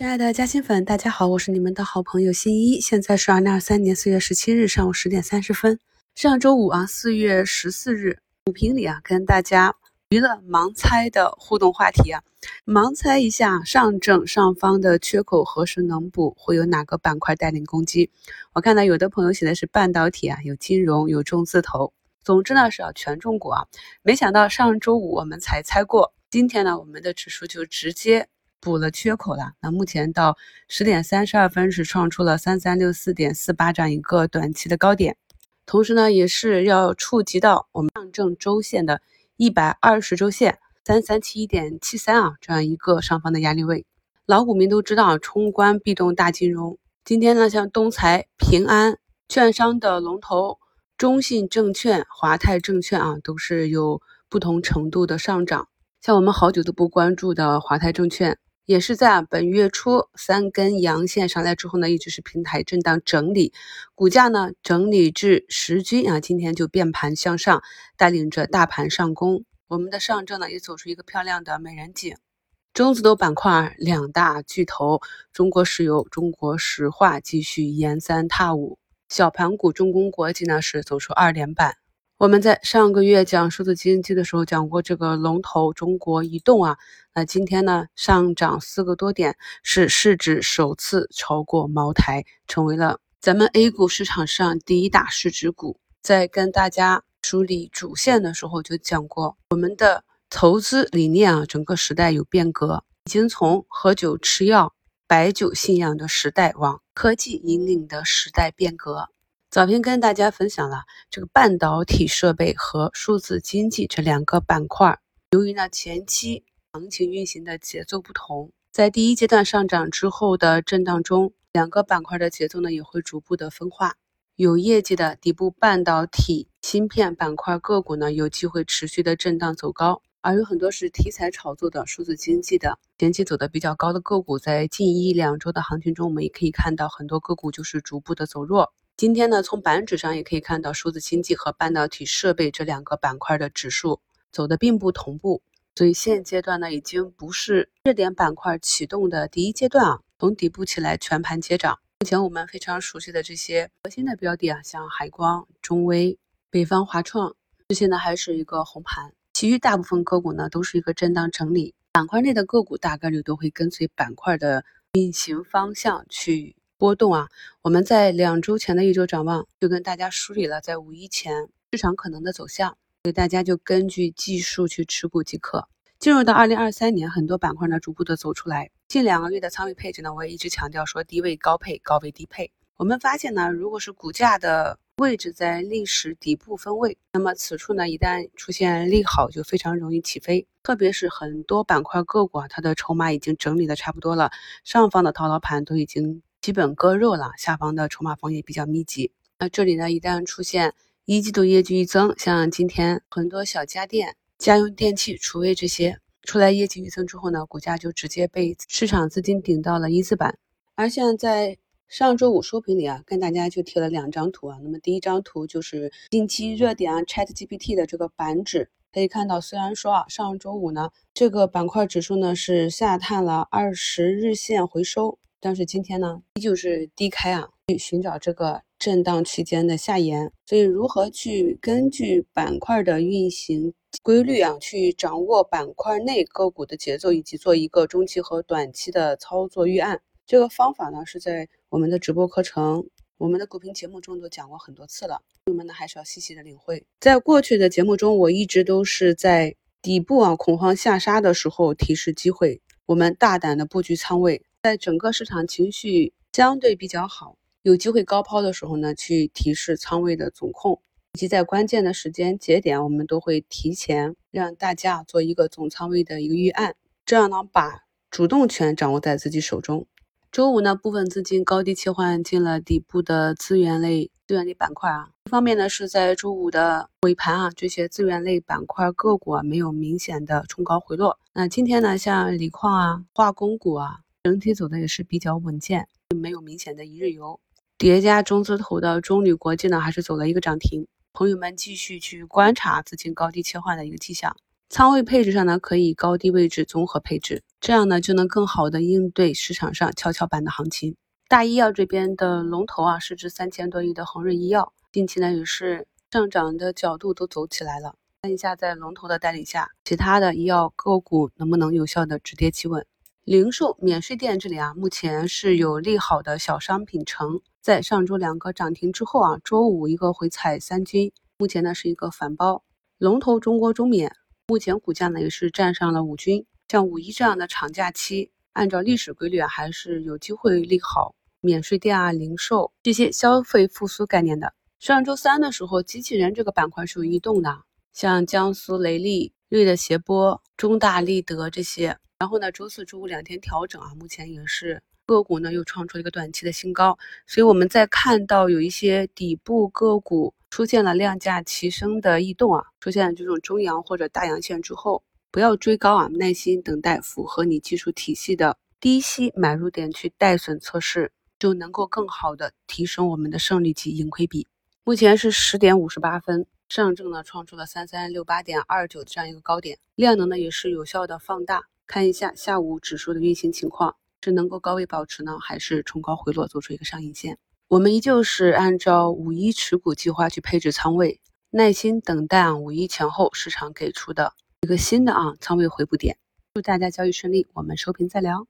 亲爱的嘉兴粉，大家好，我是你们的好朋友新一。现在是二零二三年四月十七日上午十点三十分。上周五啊，四月十四日，股评里啊，跟大家娱乐盲猜的互动话题啊，盲猜一下上证上方的缺口何时能补，会有哪个板块带领攻击？我看到有的朋友写的是半导体啊，有金融，有中字头，总之呢是要全中国啊。没想到上周五我们才猜过，今天呢，我们的指数就直接。补了缺口了，那目前到十点三十二分是创出了三三六四点四八这样一个短期的高点，同时呢也是要触及到我们上证周线的一百二十周线三三七一点七三啊这样一个上方的压力位。老股民都知道，冲关必动大金融。今天呢，像东财、平安、券商的龙头中信证券、华泰证券啊，都是有不同程度的上涨。像我们好久都不关注的华泰证券。也是在本月初三根阳线上来之后呢，一直是平台震荡整理，股价呢整理至十均啊，今天就变盘向上，带领着大盘上攻。我们的上证呢也走出一个漂亮的美人颈。中字头板块两大巨头，中国石油、中国石化继续沿三踏五，小盘股中公国际呢是走出二连板。我们在上个月讲数字经济的时候讲过这个龙头中国移动啊，那今天呢上涨四个多点，是市值首次超过茅台，成为了咱们 A 股市场上第一大市值股。在跟大家梳理主线的时候就讲过，我们的投资理念啊，整个时代有变革，已经从喝酒吃药、白酒信仰的时代，往科技引领的时代变革。早篇跟大家分享了这个半导体设备和数字经济这两个板块，由于呢前期行情运行的节奏不同，在第一阶段上涨之后的震荡中，两个板块的节奏呢也会逐步的分化。有业绩的底部半导体芯片板块个股呢有机会持续的震荡走高，而有很多是题材炒作的数字经济的前期走的比较高的个股，在近一两周的行情中，我们也可以看到很多个股就是逐步的走弱。今天呢，从板指上也可以看到，数字经济和半导体设备这两个板块的指数走的并不同步，所以现阶段呢，已经不是热点板块启动的第一阶段啊。从底部起来全盘接涨，目前我们非常熟悉的这些核心的标的啊，像海光、中微、北方华创这些呢，还是一个红盘，其余大部分个股呢，都是一个震荡整理。板块内的个股大概率都会跟随板块的运行方向去。波动啊，我们在两周前的一周展望就跟大家梳理了，在五一前市场可能的走向，所以大家就根据技术去持股即可。进入到二零二三年，很多板块呢逐步的走出来。近两个月的仓位配置呢，我也一直强调说低位高配，高位低配。我们发现呢，如果是股价的位置在历史底部分位，那么此处呢一旦出现利好，就非常容易起飞。特别是很多板块个股啊，它的筹码已经整理的差不多了，上方的套牢盘都已经。基本割肉了，下方的筹码方也比较密集。那这里呢，一旦出现一季度业绩预增，像今天很多小家电、家用电器、厨卫这些出来业绩预增之后呢，股价就直接被市场资金顶到了一字板。而像在上周五收评里啊，跟大家就贴了两张图啊。那么第一张图就是近期热点啊，ChatGPT 的这个板指，可以看到，虽然说啊，上周五呢，这个板块指数呢是下探了二十日线回收。但是今天呢，依旧是低开啊，去寻找这个震荡区间的下沿。所以，如何去根据板块的运行规律啊，去掌握板块内个股的节奏，以及做一个中期和短期的操作预案，这个方法呢，是在我们的直播课程、我们的股评节目中都讲过很多次了。朋友们呢，还是要细细的领会。在过去的节目中，我一直都是在底部啊恐慌下杀的时候提示机会，我们大胆的布局仓位。在整个市场情绪相对比较好、有机会高抛的时候呢，去提示仓位的总控，以及在关键的时间节点，我们都会提前让大家做一个总仓位的一个预案，这样呢，把主动权掌握在自己手中。周五呢，部分资金高低切换进了底部的资源类资源类板块啊。一方面呢，是在周五的尾盘啊，这些资源类板块个股啊没有明显的冲高回落。那今天呢，像锂矿啊、化工股啊，整体走的也是比较稳健，没有明显的一日游。叠加中字头的中铝国际呢，还是走了一个涨停。朋友们继续去观察资金高低切换的一个迹象。仓位配置上呢，可以高低位置综合配置，这样呢就能更好的应对市场上跷跷板的行情。大医药这边的龙头啊，市值三千多亿的恒瑞医药，近期呢也是上涨的角度都走起来了。看一下在龙头的带领下，其他的医药个股能不能有效的止跌企稳？零售免税店这里啊，目前是有利好的小商品城，在上周两个涨停之后啊，周五一个回踩三军，目前呢是一个反包。龙头中国中免。目前股价呢也是站上了五军，像五一这样的长假期，按照历史规律啊，还是有机会利好免税店啊、零售这些消费复苏概念的。上周三的时候，机器人这个板块是有异动的，像江苏雷利、瑞的谐波、中大立德这些。然后呢，周四周五两天调整啊，目前也是个股呢又创出了一个短期的新高，所以我们在看到有一些底部个股。出现了量价齐升的异动啊，出现了这种中阳或者大阳线之后，不要追高啊，耐心等待符合你技术体系的低吸买入点去带损测试，就能够更好的提升我们的胜率及盈亏比。目前是十点五十八分，上证呢创出了三三六八点二九这样一个高点，量能呢也是有效的放大。看一下下午指数的运行情况，是能够高位保持呢，还是冲高回落做出一个上影线？我们依旧是按照五一持股计划去配置仓位，耐心等待啊五一前后市场给出的一个新的啊仓位回补点。祝大家交易顺利，我们收评再聊。